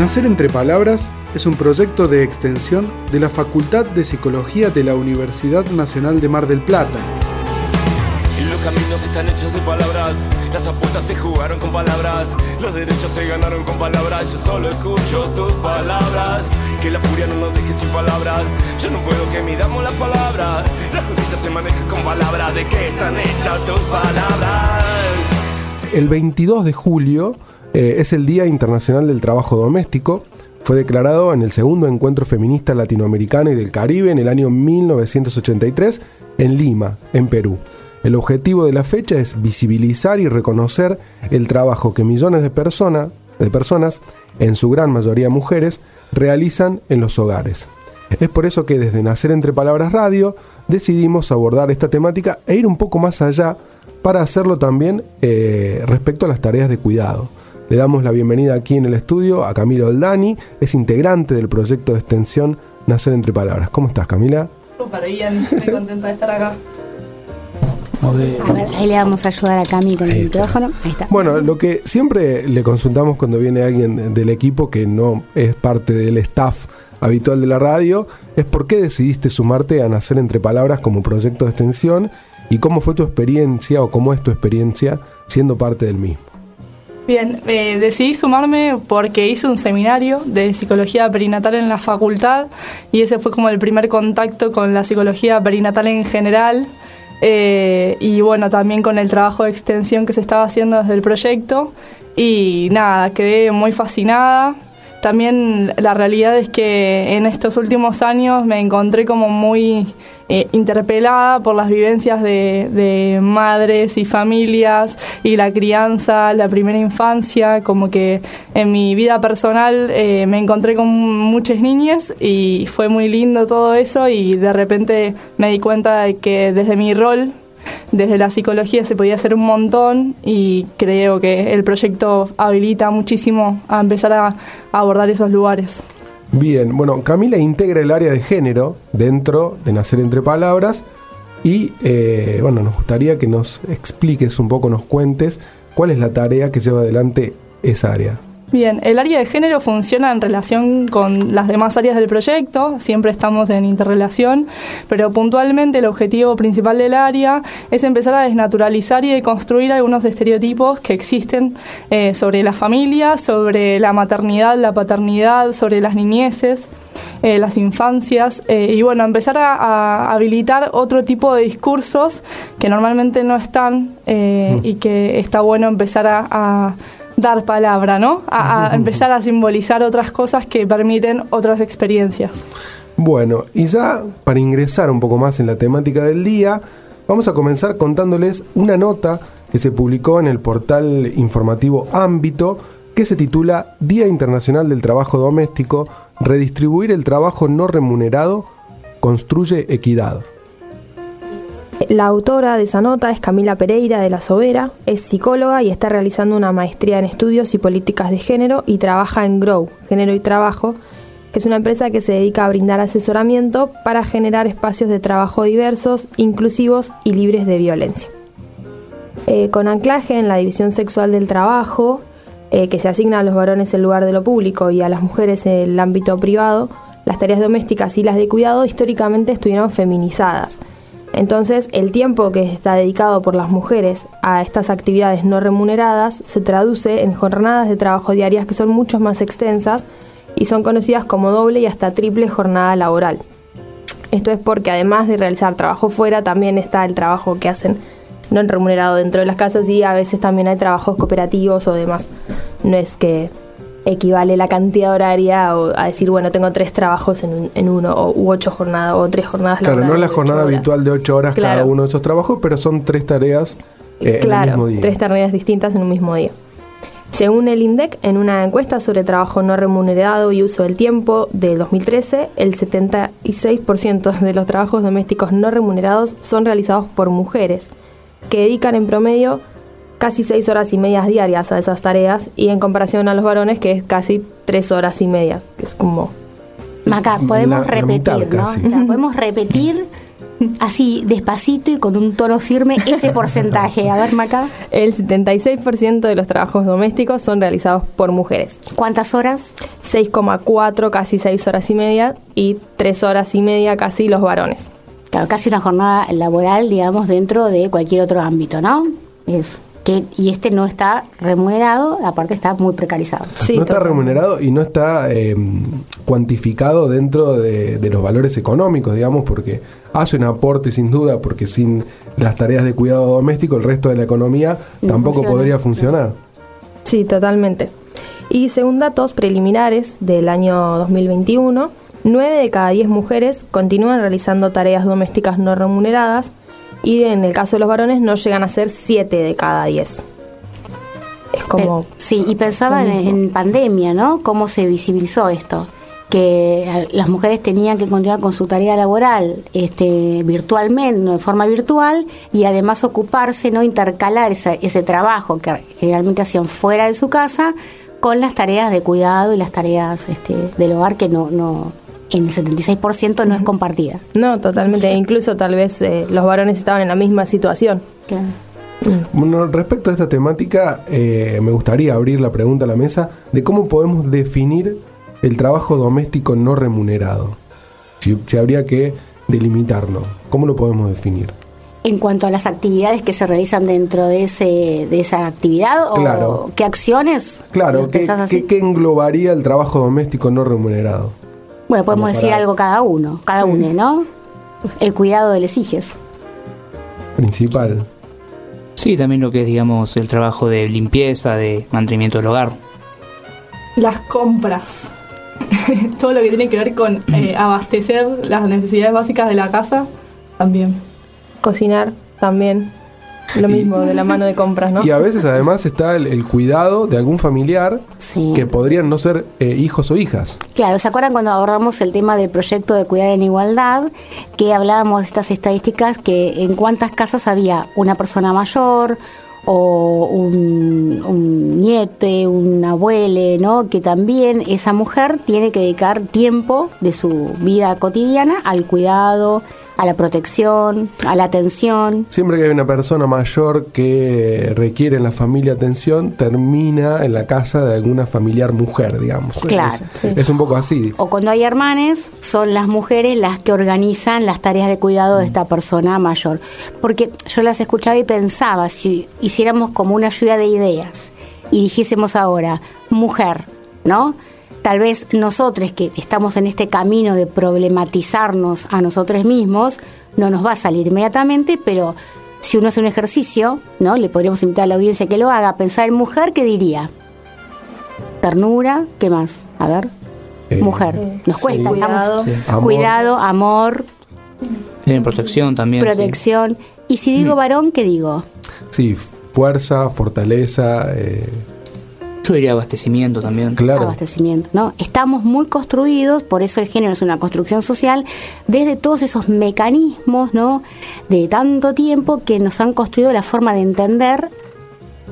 Nacer entre Palabras es un proyecto de extensión de la Facultad de Psicología de la Universidad Nacional de Mar del Plata. Los caminos están hechos de palabras, las apuestas se jugaron con palabras, los derechos se ganaron con palabras, yo solo escucho tus palabras, que la furia no nos deje sin palabras, yo no puedo que midamos las palabras, la justicia se maneja con palabras, ¿de qué están hechas tus palabras? El 22 de julio eh, es el Día Internacional del Trabajo Doméstico. Fue declarado en el segundo encuentro feminista latinoamericano y del Caribe en el año 1983 en Lima, en Perú. El objetivo de la fecha es visibilizar y reconocer el trabajo que millones de, de personas, en su gran mayoría mujeres, realizan en los hogares. Es por eso que desde Nacer entre Palabras Radio decidimos abordar esta temática e ir un poco más allá para hacerlo también eh, respecto a las tareas de cuidado. Le damos la bienvenida aquí en el estudio a Camila Oldani, es integrante del proyecto de extensión Nacer entre Palabras. ¿Cómo estás, Camila? Súper bien, muy contenta de estar acá. A ver, ahí le vamos a ayudar a Cami con el micrófono. Ahí está. Bueno, lo que siempre le consultamos cuando viene alguien del equipo que no es parte del staff habitual de la radio es por qué decidiste sumarte a Nacer entre Palabras como proyecto de extensión y cómo fue tu experiencia o cómo es tu experiencia siendo parte del mismo. Bien, eh, decidí sumarme porque hice un seminario de psicología perinatal en la facultad y ese fue como el primer contacto con la psicología perinatal en general eh, y bueno, también con el trabajo de extensión que se estaba haciendo desde el proyecto y nada, quedé muy fascinada. También la realidad es que en estos últimos años me encontré como muy eh, interpelada por las vivencias de, madres y familias y la crianza, la primera infancia, como que en mi vida personal eh, me encontré con muchas niñas y fue muy lindo todo eso y de repente me di cuenta de que desde mi rol desde la psicología se podía hacer un montón y creo que el proyecto habilita muchísimo a empezar a abordar esos lugares. Bien, bueno, Camila integra el área de género dentro de Nacer entre Palabras y eh, bueno, nos gustaría que nos expliques un poco, nos cuentes cuál es la tarea que lleva adelante esa área. Bien, el área de género funciona en relación con las demás áreas del proyecto, siempre estamos en interrelación, pero puntualmente el objetivo principal del área es empezar a desnaturalizar y deconstruir algunos estereotipos que existen eh, sobre la familia, sobre la maternidad, la paternidad, sobre las niñeces. Eh, las infancias eh, y bueno, empezar a, habilitar otro tipo de discursos que normalmente no están mm. y que está bueno empezar a dar palabra, ¿no? A, empezar a simbolizar otras cosas que permiten otras experiencias. Bueno, y ya para ingresar un poco más en la temática del día, vamos a comenzar contándoles una nota que se publicó en el portal informativo Ámbito que se titula Día Internacional del Trabajo Doméstico, redistribuir el trabajo no remunerado construye equidad. La autora de esa nota es Camila Pereira de la Sobera, es psicóloga y está realizando una maestría en estudios y políticas de género y trabaja en Grow, Género y Trabajo, que es una empresa que se dedica a brindar asesoramiento para generar espacios de trabajo diversos, inclusivos y libres de violencia. Eh, con anclaje en la división sexual del trabajo, eh, que se asigna a los varones en lugar de lo público y a las mujeres el ámbito privado, las tareas domésticas y las de cuidado históricamente estuvieron feminizadas entonces, el tiempo que está dedicado por las mujeres a estas actividades no remuneradas se traduce en jornadas de trabajo diarias que son mucho más extensas y son conocidas como doble y hasta triple jornada laboral. Esto es porque además de realizar trabajo fuera, también está el trabajo que hacen no remunerado dentro de las casas y a veces también hay trabajos cooperativos o demás. No es que equivale la cantidad horaria o a decir, bueno, tengo tres trabajos en, en uno, o, u ocho jornadas, o tres jornadas Claro, no es la jornada habitual de ocho horas cada uno de esos trabajos, pero son tres tareas eh, en el mismo día. tres tareas distintas en un mismo día. Según el INDEC, en una encuesta sobre trabajo no remunerado y uso del tiempo de 2013, el 76% de los trabajos domésticos no remunerados son realizados por mujeres, que dedican en promedio casi seis horas y medias diarias a esas tareas y en comparación a los varones que es casi tres horas y media, que es como... Maca, podemos repetir, ¿no? podemos repetir así despacito y con un tono firme ese porcentaje. A ver, Maca. El 76% de los trabajos domésticos son realizados por mujeres. ¿Cuántas horas? 6,4, casi 6 horas y media, y 3 horas y media casi los varones. Claro, casi una jornada laboral, digamos, dentro de cualquier otro ámbito, ¿no? Es que y este no está remunerado, aparte está muy precarizado. Sí, no está remunerado y no está eh, cuantificado dentro de, de los valores económicos, digamos, porque hace un aporte sin duda, porque sin las tareas de cuidado doméstico el resto de la economía No tampoco funciona. podría funcionar. Sí, totalmente. Y según datos preliminares del año 2021, 9 de cada 10 mujeres continúan realizando tareas domésticas no remuneradas y en el caso de los varones no llegan a ser 7 de cada 10. Es como... Sí, y pensaba en, en pandemia, ¿no? Cómo se visibilizó esto. Que eh, las mujeres tenían que continuar con su tarea laboral este, virtualmente, no, de forma virtual, y además ocuparse, ¿no? Intercalar esa- ese trabajo que generalmente hacían fuera de su casa con las tareas de cuidado y las tareas este, del hogar que no, no en el 76% no es compartida. No, totalmente. E incluso tal vez eh, los varones estaban en la misma situación. Claro. Bueno, respecto a esta temática, eh, me gustaría abrir la pregunta a la mesa de cómo podemos definir el trabajo doméstico no remunerado. Si, si habría que delimitarlo, ¿cómo lo podemos definir? En cuanto a las actividades que se realizan dentro de ese de esa actividad Claro. o qué acciones Claro, ¿Lo ¿qué, pensás así? qué- qué englobaría el trabajo doméstico no remunerado? Bueno, podemos decir para- algo cada uno, cada uno, ¿no? El cuidado de los hijos. Principal. Sí, también lo que es, digamos, el trabajo de limpieza, de mantenimiento del hogar. Las compras. Todo lo que tiene que ver con eh, abastecer las necesidades básicas de la casa también. Cocinar también. Lo Y- mismo de la mano de compras, ¿no? Y a veces además está el, el cuidado de algún familiar Sí. que podrían no ser eh, hijos o hijas. Claro, ¿se acuerdan cuando abordamos el tema del proyecto de cuidar en igualdad? Que hablábamos de estas estadísticas que en cuántas casas había una persona mayor o un, un niete, un abuele, ¿no? Que también esa mujer tiene que dedicar tiempo de su vida cotidiana al cuidado, a la protección, a la atención. Siempre que hay una persona mayor que requiere en la familia atención, termina en la casa de alguna familiar mujer, digamos. Claro, es, sí. es un poco así. O cuando hay hermanes, son las mujeres las que organizan las tareas de cuidado de esta persona mayor. Porque yo las escuchaba y pensaba, si hiciéramos como una lluvia de ideas y dijésemos ahora, mujer, ¿no? Tal vez nosotros que estamos en este camino de problematizarnos a nosotros mismos, no nos va a salir inmediatamente, pero si uno hace un ejercicio, ¿no? Le podríamos invitar a la audiencia que lo haga, pensar en mujer, ¿qué diría? Ternura, ¿qué más? A ver. Eh, Mujer. Nos sí. cuesta, Cuidado. estamos- Sí. Amor. Cuidado, amor, Tienen protección también. sí. protección. Y si digo varón, ¿qué digo? Sí, fuerza, fortaleza, eh, Yo diría abastecimiento también. claro. Abastecimiento, ¿no? Estamos muy construidos, por eso el género es una construcción social, desde todos esos mecanismos, ¿no? De tanto tiempo que nos han construido la forma de entender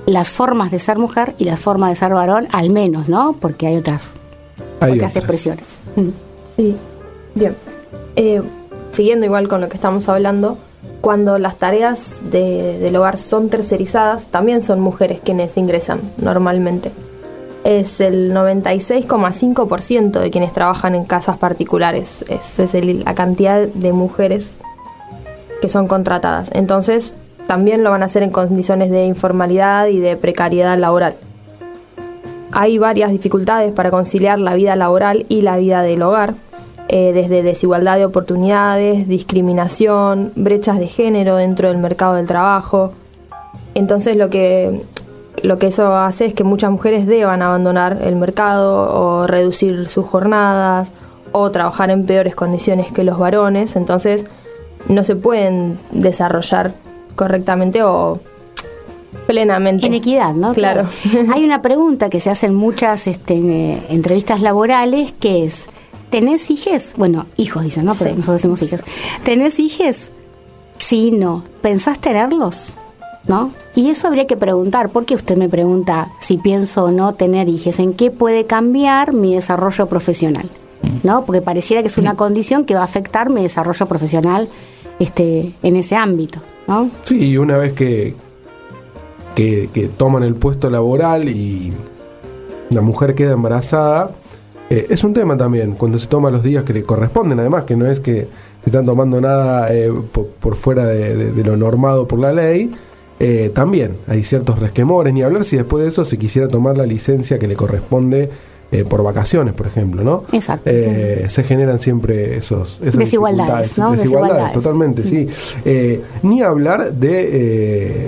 las formas de ser mujer y las formas de ser varón, al menos, ¿no? Porque hay otras, Hay otras otras. expresiones. Sí, bien. Eh, siguiendo igual con lo que estamos hablando, cuando las tareas de- del hogar son tercerizadas, también son mujeres quienes ingresan normalmente. Es el 96,5% de quienes trabajan en casas particulares. Esa es el- la cantidad de mujeres que son contratadas. Entonces, también lo van a hacer en condiciones de informalidad y de precariedad laboral. Hay varias dificultades para conciliar la vida laboral y la vida del hogar, eh, desde desigualdad de oportunidades, discriminación, brechas de género dentro del mercado del trabajo. Entonces lo que, lo que eso hace es que muchas mujeres deban abandonar el mercado o reducir sus jornadas o trabajar en peores condiciones que los varones. Entonces no se pueden desarrollar correctamente o plenamente. En equidad, ¿no? Claro. Hay una pregunta que se hace en muchas este, eh, entrevistas laborales que es, ¿tenés hijes? Bueno, hijos dicen, ¿no? Pero Sí. nosotros decimos hijas. ¿Tenés hijes? Sí, no. ¿Pensás tenerlos? ¿No? Y eso habría que preguntar, porque usted me pregunta si pienso o no tener hijos, ¿en qué puede cambiar mi desarrollo profesional? ¿No? Porque pareciera que es una condición que va a afectar mi desarrollo profesional este, en ese ámbito, ¿no? Sí, y una vez que, que, que toman el puesto laboral y la mujer queda embarazada, eh, es un tema también, cuando se toma los días que le corresponden, además, que no es que se están tomando nada eh, por, por fuera de, de- de lo normado por la ley. eh, también hay ciertos resquemores, ni hablar si después de eso se quisiera tomar la licencia que le corresponde eh, por vacaciones, por ejemplo, ¿no? Exacto, Eh, Se generan siempre esos, esas Desigualdades, ¿no? Desigualdades, Desigualdades. totalmente, sí. Eh, ni hablar de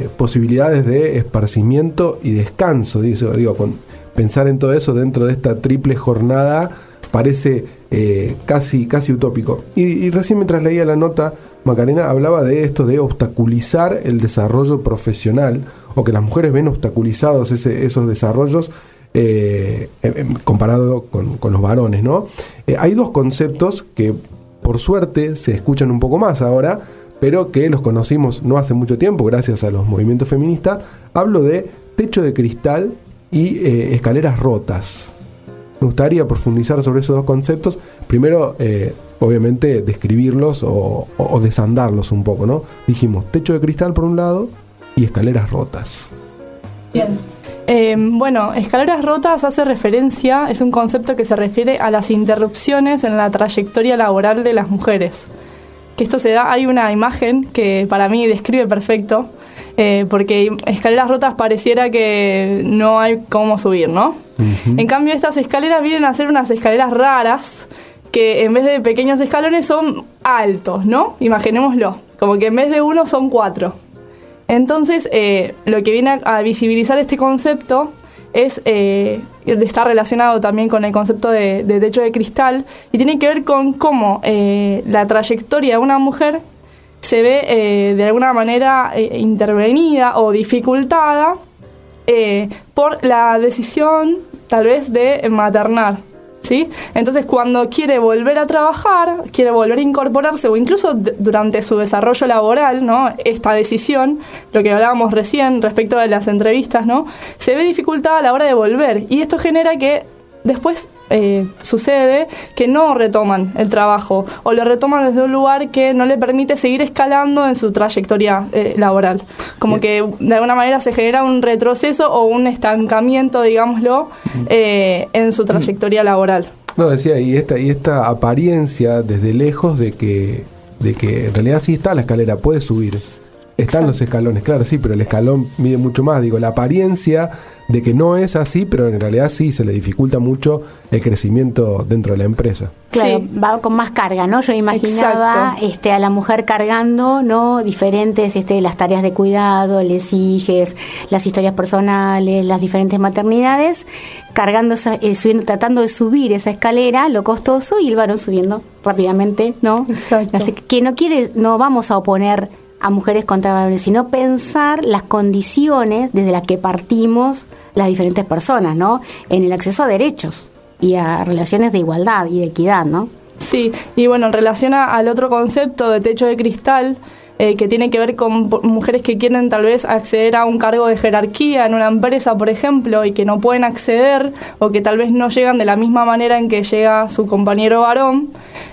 eh, posibilidades de esparcimiento y descanso, digo, digo, con pensar en todo eso dentro de esta triple jornada parece eh, casi, casi utópico. Y, recién mientras leía la nota, Macarena hablaba de esto de obstaculizar el desarrollo profesional o que las mujeres ven obstaculizados esos desarrollos eh, em- em, comparado con, con los varones, ¿no? Eh, hay dos conceptos que por suerte se escuchan un poco más ahora, pero que los conocimos no hace mucho tiempo gracias a los movimientos feministas. Hablo de techo de cristal y eh, escaleras rotas. Me gustaría profundizar sobre esos dos conceptos. Primero, eh, obviamente, describirlos o, desandarlos un poco, ¿no? Dijimos techo de cristal por un lado y escaleras rotas. Bien. Eh, bueno, escaleras rotas hace referencia, es un concepto que se refiere a las interrupciones en la trayectoria laboral de las mujeres. Que esto se da, hay una imagen que para mí describe perfecto, eh, porque escaleras rotas pareciera que no hay cómo subir, ¿no? En cambio, estas escaleras vienen a ser unas escaleras raras que en vez de pequeños escalones son altos, ¿no? Imaginémoslo, como que en vez de uno son cuatro. Entonces, eh, lo que viene a, a visibilizar este concepto es eh, está relacionado también con el concepto de, de techo de cristal y tiene que ver con cómo eh, la trayectoria de una mujer se ve eh, de alguna manera eh, intervenida o dificultada eh, por la decisión tal vez de maternar. ¿Sí? Entonces, cuando quiere volver a trabajar, quiere volver a incorporarse o incluso durante su desarrollo laboral, ¿no? Esta decisión, lo que hablábamos recién respecto de las entrevistas, ¿no? Se ve dificultada a la hora de volver y esto genera que después eh, sucede que no retoman el trabajo o lo retoman desde un lugar que no le permite seguir escalando en su trayectoria eh, laboral. Como que de alguna manera se genera un retroceso o un estancamiento, digámoslo, eh, en su trayectoria laboral. No, decía, y esta, y esta apariencia desde lejos de que, de que en realidad sí está la escalera, puede subir. Están los escalones, claro, sí, pero el escalón mide mucho más. Digo, la apariencia de que no es así, pero en realidad sí se le dificulta mucho el crecimiento dentro de la empresa. Claro, Sí. va con más carga, ¿no? Yo imaginaba Exacto. este, a la mujer cargando, ¿no? Diferentes, este, las tareas de cuidado, les hijes, las historias personales, las diferentes maternidades, cargando, esa- eh, subiendo, tratando de subir esa escalera, lo costoso, y el varón subiendo rápidamente, ¿no? Exacto. Así que que no quiere, no vamos a oponer a mujeres contra varones, sino pensar las condiciones desde las que partimos las diferentes personas, ¿no? En el acceso a derechos y a relaciones de igualdad y de equidad, ¿no? Sí, y bueno, en relación a- al otro concepto de techo de cristal, eh, que tiene que ver con mujeres que quieren tal vez acceder a un cargo de jerarquía en una empresa, por ejemplo, y que no pueden acceder o que tal vez no llegan de la misma manera en que llega su compañero varón,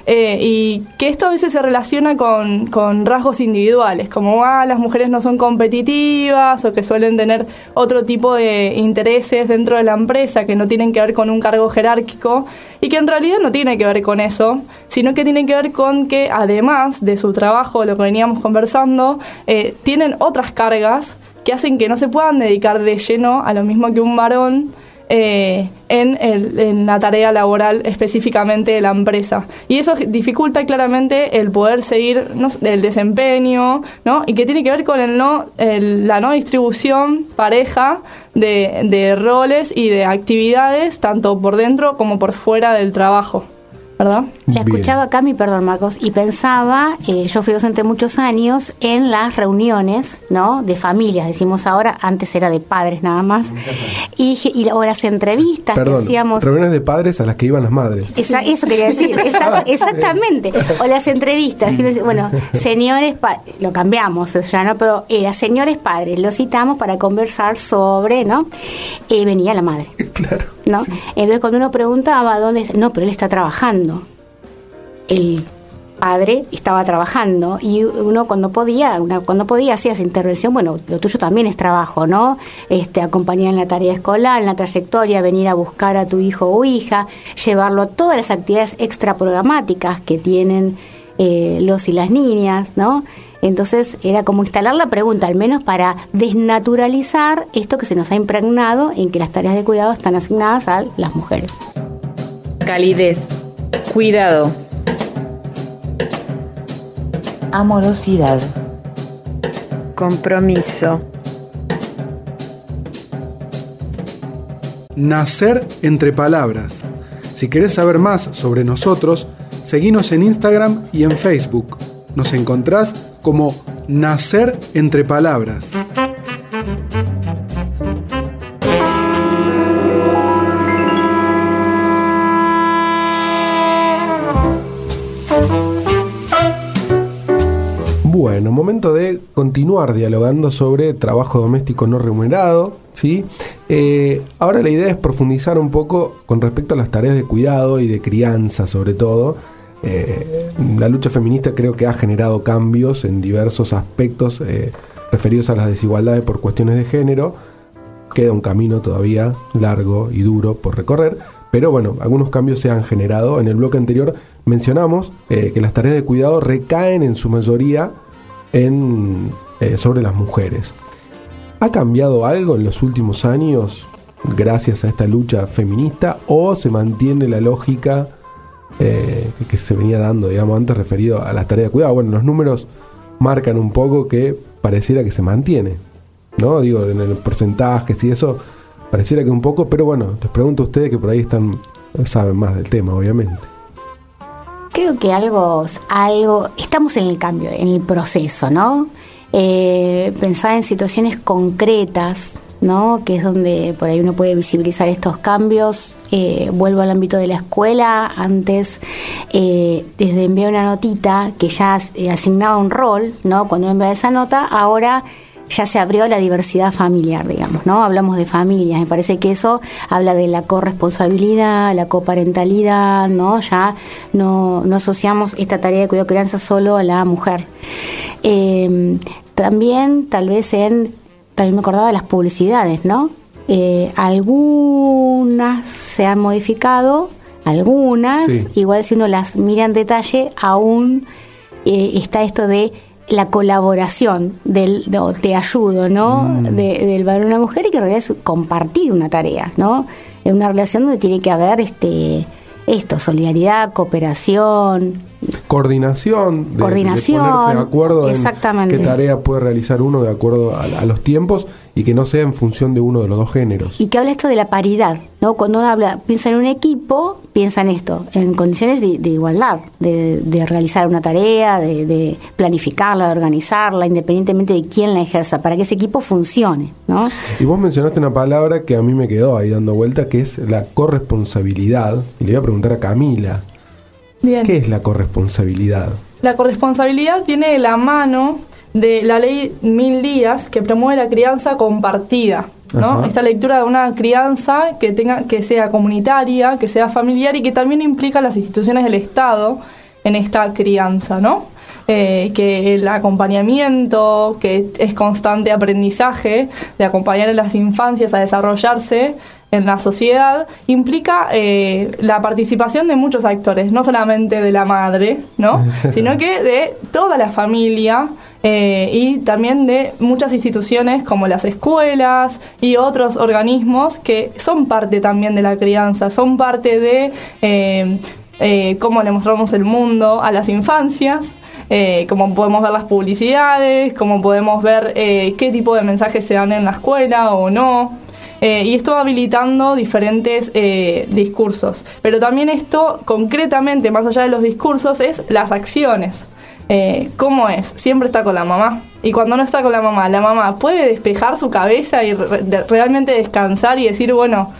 eh, y que esto a veces se relaciona con, con rasgos individuales, como ah, las mujeres no son competitivas o que suelen tener otro tipo de intereses dentro de la empresa que no tienen que ver con un cargo jerárquico y que en realidad no tiene que ver con eso, sino que tiene que ver con que además de su trabajo, lo que veníamos conversando, eh, tienen otras cargas que hacen que no se puedan dedicar de lleno a lo mismo que un varón eh, en, el- en la tarea laboral específicamente de la empresa. Y eso dificulta claramente el poder seguir no el desempeño, ¿no? Y que tiene que ver con el no, el- la no distribución pareja de, de roles y de actividades, tanto por dentro como por fuera del trabajo. ¿Verdad? La Bien. escuchaba acá, mi perdón, Marcos, y pensaba, eh, yo fui docente muchos años, en las reuniones, ¿no? De familias, decimos ahora, antes era de padres nada más, y, y o las entrevistas que Perdón, hacíamos. reuniones de padres a las que iban las madres. Esa- eso quería decir, exacta- exactamente. O las entrevistas, bueno, señores, lo cambiamos ya, ¿no? Pero era señores padres, lo citamos para conversar sobre, ¿no? Eh, venía la madre, Claro. ¿no? Entonces cuando uno preguntaba dónde, no, pero él está trabajando. El padre estaba trabajando y uno cuando podía, cuando podía hacía esa intervención, bueno, lo tuyo también es trabajo, ¿no? Este, acompañar en la tarea escolar, en la trayectoria, venir a buscar a tu hijo o hija, llevarlo a todas las actividades extra programáticas que tienen eh, los y las niñas, ¿no? Entonces era como instalar la pregunta, al menos para desnaturalizar esto que se nos ha impregnado en que las tareas de cuidado están asignadas a las mujeres. Calidez, cuidado, amorosidad, compromiso. Nacer entre palabras. Si querés saber más sobre nosotros, seguinos en Instagram y en Facebook. Nos encontrás como Nacer entre palabras. Bueno, momento de continuar dialogando sobre trabajo doméstico no remunerado. ¿sí? Eh, ahora la idea es profundizar un poco con respecto a las tareas de cuidado y de crianza sobre todo. Eh, la lucha feminista creo que ha generado cambios en diversos aspectos eh, referidos a las desigualdades por cuestiones de género. Queda un camino todavía largo y duro por recorrer, pero bueno, algunos cambios se han generado. En el bloque anterior mencionamos que las tareas de cuidado recaen en su mayoría en, eh, sobre las mujeres. ¿Ha cambiado algo en los últimos años gracias a esta lucha feminista o se mantiene la lógica eh, que se venía dando, digamos, antes referido a las tareas de cuidado? Bueno, los números marcan un poco que pareciera que se mantiene, ¿no? Digo, en el porcentaje, si eso pareciera que un poco, pero bueno, les pregunto a ustedes que por ahí están, saben más del tema, obviamente creo que algo, algo, estamos en el cambio, en el proceso, ¿no? Eh, pensar en situaciones concretas, ¿no? Que es donde por ahí uno puede visibilizar estos cambios. Eh, vuelvo al ámbito de la escuela. Antes, eh, desde enviar una notita que ya eh, asignaba un rol, ¿no? Cuando enviaba esa nota, ahora ya se abrió la diversidad familiar, digamos, ¿no? Hablamos de familias, me parece que eso habla de la corresponsabilidad, la coparentalidad, ¿no? Ya no, no asociamos esta tarea de cuidado de crianza solo a la mujer. Eh, también, tal vez en, también me acordaba de las publicidades, ¿no? Eh, algunas se han modificado, algunas, sí. igual si uno las mira en detalle, aún eh, está esto de la colaboración del de, te ayudo, ¿no? Mm. De, del varón a la mujer y que en realidad es compartir una tarea, ¿no? Es una relación donde tiene que haber este esto, solidaridad, cooperación, coordinación, de, coordinación, de ponerse de acuerdo exactamente. en qué tarea puede realizar uno de acuerdo a, a, los tiempos y que no sea en función de uno de los dos géneros. Y que habla esto de la paridad, ¿no? Cuando uno habla, piensa en un equipo, piensa en esto, en condiciones de, de igualdad, de, de, realizar una tarea, de, de, planificarla, de organizarla, independientemente de quién la ejerza, para que ese equipo funcione, ¿no? Y vos mencionaste una palabra que a mí me quedó ahí dando vuelta, que es la corresponsabilidad. Y le voy a preguntar a Camila. Bien. ¿Qué es la corresponsabilidad? La corresponsabilidad viene de la mano de la ley Mil Días que promueve la crianza compartida. ¿no? Esta lectura de una crianza que tenga que sea comunitaria, que sea familiar y que también implica las instituciones del Estado en esta crianza, ¿no? Eh, que el acompañamiento, que es constante aprendizaje, de acompañar a las infancias a desarrollarse en la sociedad, implica eh, la participación de muchos actores, no solamente de la madre, ¿no? sino que de toda la familia eh, y también de muchas instituciones como las escuelas y otros organismos que son parte también de la crianza, son parte de eh, eh, cómo le mostramos el mundo a las infancias. Eh, cómo podemos ver las publicidades, cómo podemos ver qué tipo de mensajes se dan en la escuela o no. Y esto va habilitando diferentes discursos. Pero también esto, concretamente, más allá de los discursos, es las acciones. Eh, ¿Cómo es? Siempre está con la mamá. Y cuando no está con la mamá, la mamá puede despejar su cabeza y re de realmente descansar y decir, bueno,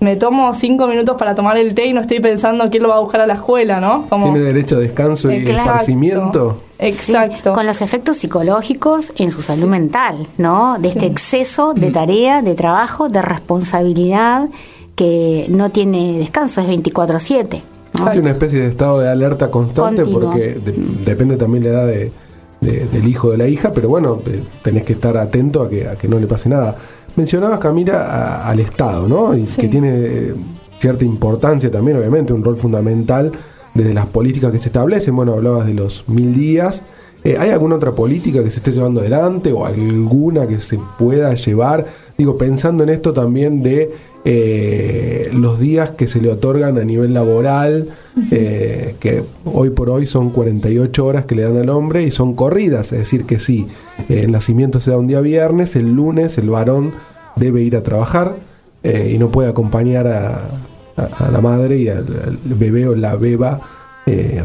me tomo cinco minutos para tomar el té y no estoy pensando quién lo va a buscar a la escuela, ¿no? Como... Tiene derecho a descanso y Exacto. esparcimiento. Exacto. Sí, con los efectos psicológicos en su salud sí. mental, ¿no? De este sí. exceso de tarea, de trabajo, de responsabilidad que no tiene descanso, es 24-7. Sí, una especie de estado de alerta constante Continuo. porque de- depende también la edad de- de- del hijo o de la hija, pero bueno, eh, tenés que estar atento a que, a que no le pase nada. Mencionabas, Camila, a- al Estado, ¿no? Y Sí. que tiene eh, cierta importancia también, obviamente, un rol fundamental desde las políticas que se establecen. Bueno, hablabas de los mil días. Eh, ¿Hay alguna otra política que se esté llevando adelante o alguna que se pueda llevar? Digo, pensando en esto también de eh, los días que se le otorgan a nivel laboral, eh, que hoy por hoy son 48 horas que le dan al hombre y son corridas, es decir, que si el nacimiento se da un día viernes, el lunes el varón debe ir a trabajar eh, y no puede acompañar a, a- a la madre y al, al bebé o la beba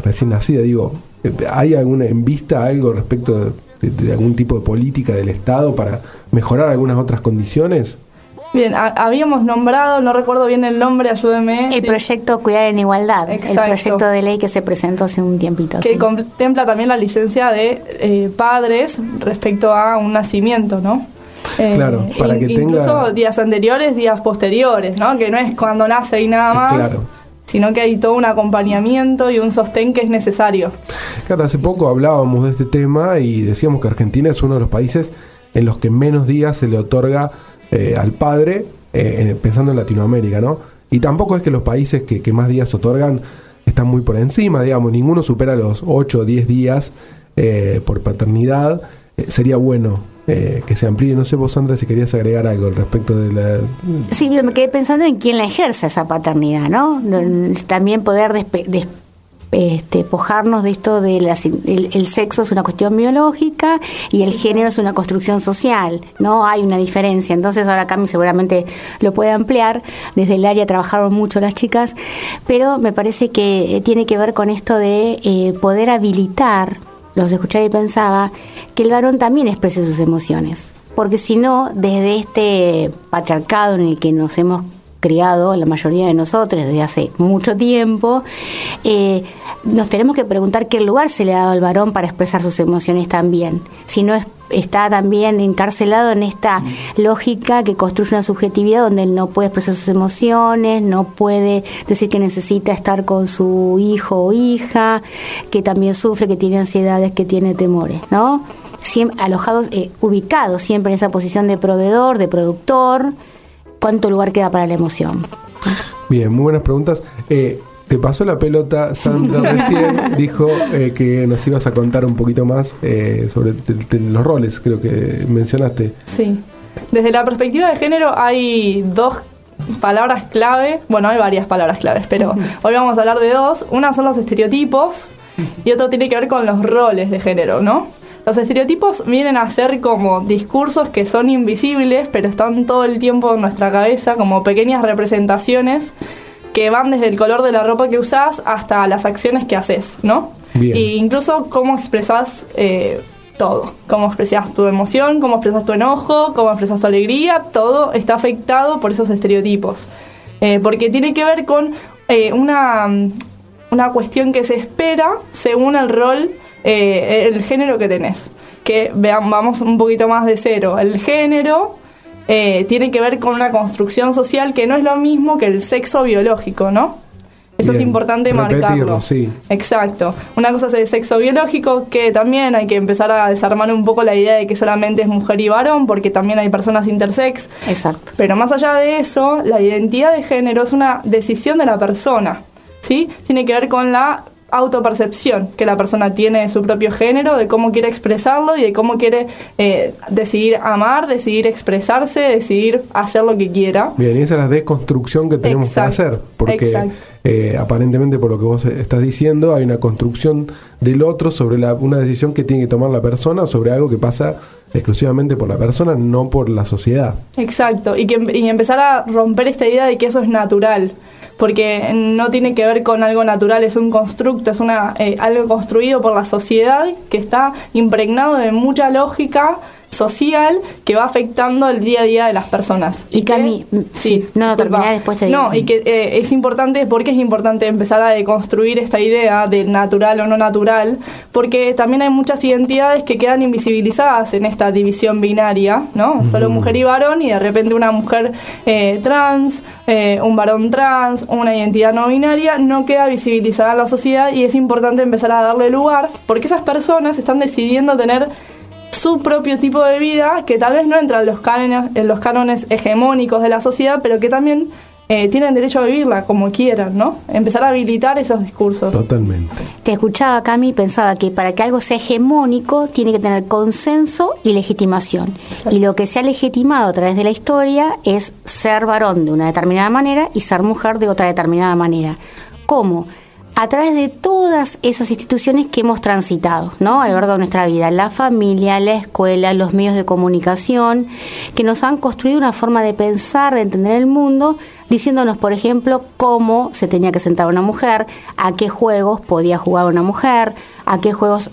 recién nacida. Digo, ¿hay alguna en vista algo respecto de, de algún tipo de política del Estado para mejorar algunas otras condiciones? Bien, ha- habíamos nombrado, no recuerdo bien el nombre, ayúdeme. El sí, proyecto Cuidar en Igualdad, Exacto. el proyecto de ley que se presentó hace un tiempito. que sí. contempla también la licencia de eh, padres respecto a un nacimiento, ¿no? Eh, Claro, para que incluso tenga- días anteriores, días posteriores, ¿no? Que no es cuando nace y nada más, Claro. sino que hay todo un acompañamiento y un sostén que es necesario. Claro, hace poco hablábamos de este tema y decíamos que Argentina es uno de los países en los que menos días se le otorga eh, al padre, eh, en- pensando en Latinoamérica, ¿no? Y tampoco es que los países que, más días otorgan están muy por encima, digamos, ninguno supera los 8 o 10 días eh, por paternidad. Eh, sería bueno eh, que se amplíe. No sé vos, Sandra, si querías agregar algo al respecto de la... Sí, me quedé pensando en quién la ejerce esa paternidad, ¿no? También poder despe- des- este, despojarnos de esto de la, el, el sexo es una cuestión biológica y el género es una construcción social, no hay una diferencia. Entonces ahora Cami seguramente lo puede ampliar, desde el área trabajaron mucho las chicas, pero me parece que eh, tiene que ver con esto de eh, poder habilitar, los escuchaba y pensaba, que el varón también exprese sus emociones. Porque si no, desde este patriarcado en el que nos hemos criado, la mayoría de nosotros, desde hace mucho tiempo, eh, nos tenemos que preguntar qué lugar se le ha dado al varón para expresar sus emociones también. Si no es- está también encarcelado en esta lógica que construye una subjetividad donde él no puede expresar sus emociones, no puede decir que necesita estar con su hijo o hija, que también sufre, que tiene ansiedades, que tiene temores, ¿no? Siem- alojados, eh, ubicados siempre en esa posición de proveedor, de productor, ¿cuánto lugar queda para la emoción? Bien, muy buenas preguntas. Eh, te pasó la pelota, Sandra recién dijo eh, que nos ibas a contar un poquito más eh, sobre te- te- los roles, creo que mencionaste. Sí. Desde la perspectiva de género hay dos palabras clave, bueno, hay varias palabras claves, pero hoy vamos a hablar de dos. Una son los estereotipos y otro tiene que ver con los roles de género, ¿no? Los estereotipos vienen a ser como discursos que son invisibles, pero están todo el tiempo en nuestra cabeza, como pequeñas representaciones que van desde el color de la ropa que usás hasta las acciones que haces, ¿no? Bien. Y incluso cómo expresás eh, todo, cómo expresas tu emoción, cómo expresas tu enojo, cómo expresas tu alegría, todo está afectado por esos estereotipos. Eh, porque tiene que ver con eh, una, una cuestión que se espera según el rol, eh, el género que tenés. Que vean, vamos un poquito más de cero. El género eh, tiene que ver con una construcción social que no es lo mismo que el sexo biológico, ¿no? Eso es importante repetirlo, marcarlo. sí. Exacto. Una cosa es el sexo biológico, que también hay que empezar a desarmar un poco la idea de que solamente es mujer y varón, porque también hay personas intersex. Exacto. Pero más allá de eso, la identidad de género es una decisión de la persona, ¿sí? Tiene que ver con la autopercepción que la persona tiene de su propio género, de cómo quiere expresarlo y de cómo quiere eh, decidir amar, decidir expresarse, decidir hacer lo que quiera. Bien, y esa es la desconstrucción que tenemos Exacto, que hacer, porque eh, aparentemente por lo que vos estás diciendo hay una construcción del otro sobre la, una decisión que tiene que tomar la persona sobre algo que pasa exclusivamente por la persona, no por la sociedad. Exacto, y, que, y empezar a romper esta idea de que eso es natural, porque no tiene que ver con algo natural, es un constructo, es una, eh, algo construido por la sociedad que está impregnado de mucha lógica social que va afectando el día a día de las personas. Y que- Cami, mm, sí, no, terminá, después. No, y que eh, es importante, porque es importante empezar a deconstruir esta idea de natural o no natural, porque también hay muchas identidades que quedan invisibilizadas en esta división binaria, ¿no? Solo mujer y varón, y de repente una mujer eh, trans, eh, un varón trans, una identidad no binaria, no queda visibilizada en la sociedad y es importante empezar a darle lugar, porque esas personas están decidiendo tener su propio tipo de vida que tal vez no entra en los cánones, en los cánones hegemónicos de la sociedad, pero que también eh, tienen derecho a vivirla como quieran, ¿no? Empezar a habilitar esos discursos. Totalmente. Te escuchaba, Cami, y pensaba que para que algo sea hegemónico tiene que tener consenso y legitimación. Y lo que se ha legitimado a través de la historia es ser varón de una determinada manera y ser mujer de otra determinada manera. ¿Cómo? A través de todas esas instituciones que hemos transitado, ¿no? A lo largo de nuestra vida, la familia, la escuela, los medios de comunicación, que nos han construido una forma de pensar, de entender el mundo, diciéndonos, por ejemplo, cómo se tenía que sentar una mujer, a qué juegos podía jugar una mujer, a qué juegos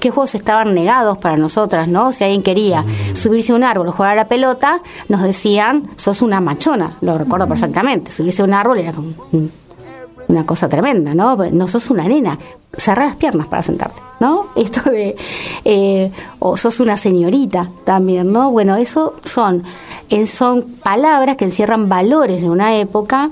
qué juegos estaban negados para nosotras, ¿no? Si alguien quería subirse a un árbol jugar a la pelota, nos decían, sos una machona, lo recuerdo perfectamente, subirse a un árbol era como mm, una cosa tremenda, ¿no? No sos una nena, cerrar las piernas para sentarte, ¿no? Esto de, eh, o sos una señorita también, ¿no? Bueno, eso son, eh, son palabras que encierran valores de una época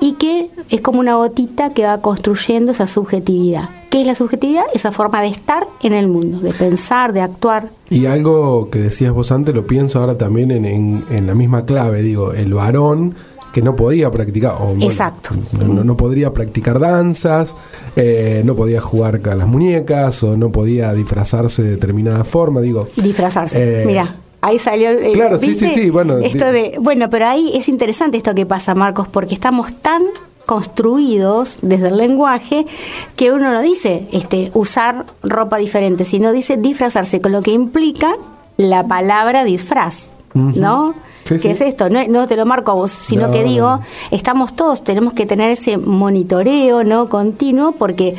y que es como una gotita que va construyendo esa subjetividad. ¿Qué es la subjetividad? Esa forma de estar en el mundo, de pensar, de actuar. Y algo que decías vos antes, lo pienso ahora también en, en- en la misma clave, digo, el varón que no podía practicar, o, bueno, Exacto. no, no podría practicar danzas, eh, no podía jugar con las muñecas, o no podía disfrazarse de determinada forma, digo. Disfrazarse. Eh, Mira, ahí salió el. Claro, sí, ¿viste? sí, sí, bueno, Esto de. Bueno, pero ahí es interesante esto que pasa, Marcos, porque estamos tan construidos desde el lenguaje que uno no dice este usar ropa diferente, sino dice disfrazarse, con lo que implica la palabra disfraz, ¿no? Sí, ¿Qué sí. es esto? No, no te lo marco a vos, sino No, que digo, estamos todos, tenemos que tener ese monitoreo no continuo porque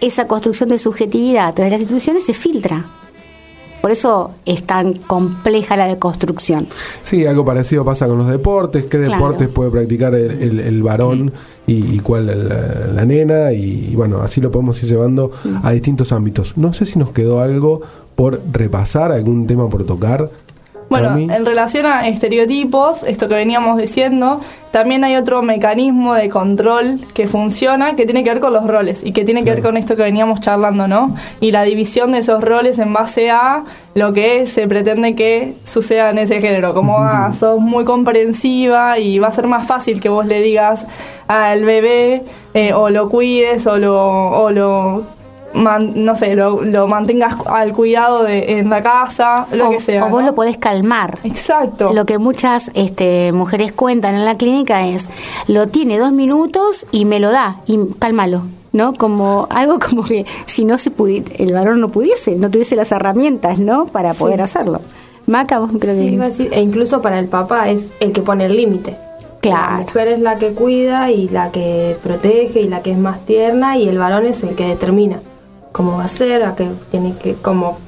esa construcción de subjetividad a través de las instituciones se filtra. Por eso es tan compleja la deconstrucción. Sí, algo parecido pasa con los deportes. ¿Qué Claro. deportes puede practicar el, el- el varón y, y cuál la, la nena? Y, y bueno, así lo podemos ir llevando a distintos ámbitos. No sé si nos quedó algo por repasar, algún tema por tocar. Bueno, en relación a estereotipos, esto que veníamos diciendo, también hay otro mecanismo de control que funciona que tiene que ver con los roles y que tiene que ver con esto que veníamos charlando, ¿no? Y la división de esos roles en base a lo que se pretende que suceda en ese género. Como ah, sos muy comprensiva y va a ser más fácil que vos le digas al bebé eh, o lo cuides o lo, o lo man- no sé, lo, lo mantengas al cuidado de, en la casa, lo o, que sea. o vos ¿no? lo podés calmar. Exacto. Lo que muchas este, mujeres cuentan en la clínica es, lo tiene dos minutos y me lo da, y cálmalo. ¿No? Como algo como que si no se pudiera, el varón no pudiese, no tuviese las herramientas, ¿no? Para poder hacerlo. Maca, vos creo Sí, que. iba a decir, e incluso para el papá es el que pone el límite. Claro. La mujer es la que cuida y la que protege y la que es más tierna y el varón es el que determina cómo va a ser, a qué tiene que, como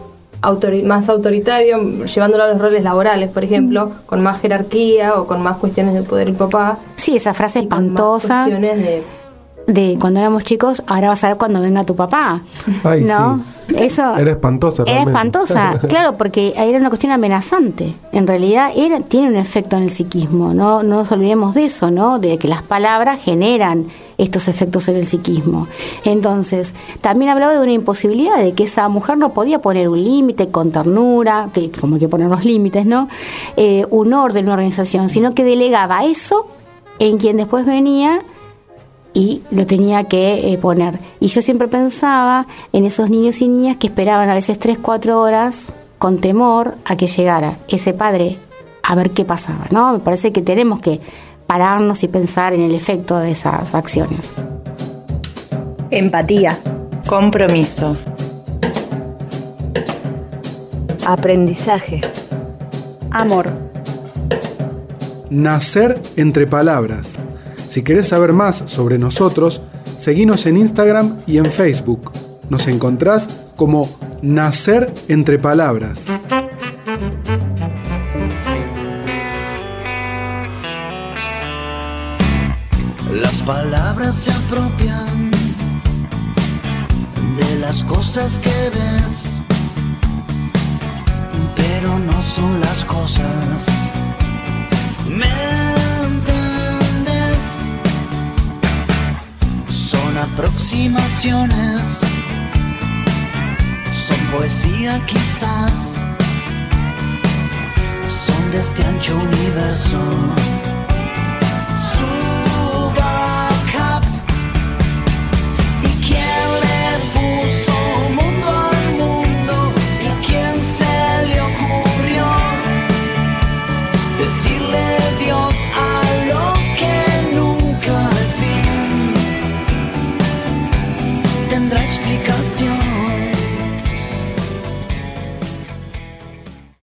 autori- más autoritario, llevándolo a los roles laborales, por ejemplo, con más jerarquía o con más cuestiones de poder el papá. Sí, esa frase y espantosa cuestiones de de cuando éramos chicos, ahora vas a ver cuando venga tu papá. Ay, ¿No? Eso Era espantosa Era realmente. espantosa, claro, porque era una cuestión amenazante. En realidad era, tiene un efecto en el psiquismo, no, no nos olvidemos de eso, ¿no? De que las palabras generan estos efectos en el psiquismo. Entonces, también hablaba de una imposibilidad de que esa mujer no podía poner un límite con ternura, que como hay que poner los límites, ¿no? Eh, un orden, una organización, sino que delegaba eso en quien después venía y lo tenía que eh, poner. Y yo siempre pensaba en esos niños y niñas que esperaban a veces 3, 4 horas con temor a que llegara ese padre a ver qué pasaba, ¿no? Me parece que tenemos que pararnos y pensar en el efecto de esas acciones. Empatía. Compromiso. Aprendizaje. Amor. Nacer entre palabras. Si querés saber más sobre nosotros, seguinos en Instagram y en Facebook. Nos encontrás como Nacer entre palabras. Las palabras se apropian de las cosas que ves, pero no son las cosas. ¿Me? Son aproximaciones, son poesía quizás, son de este ancho universo.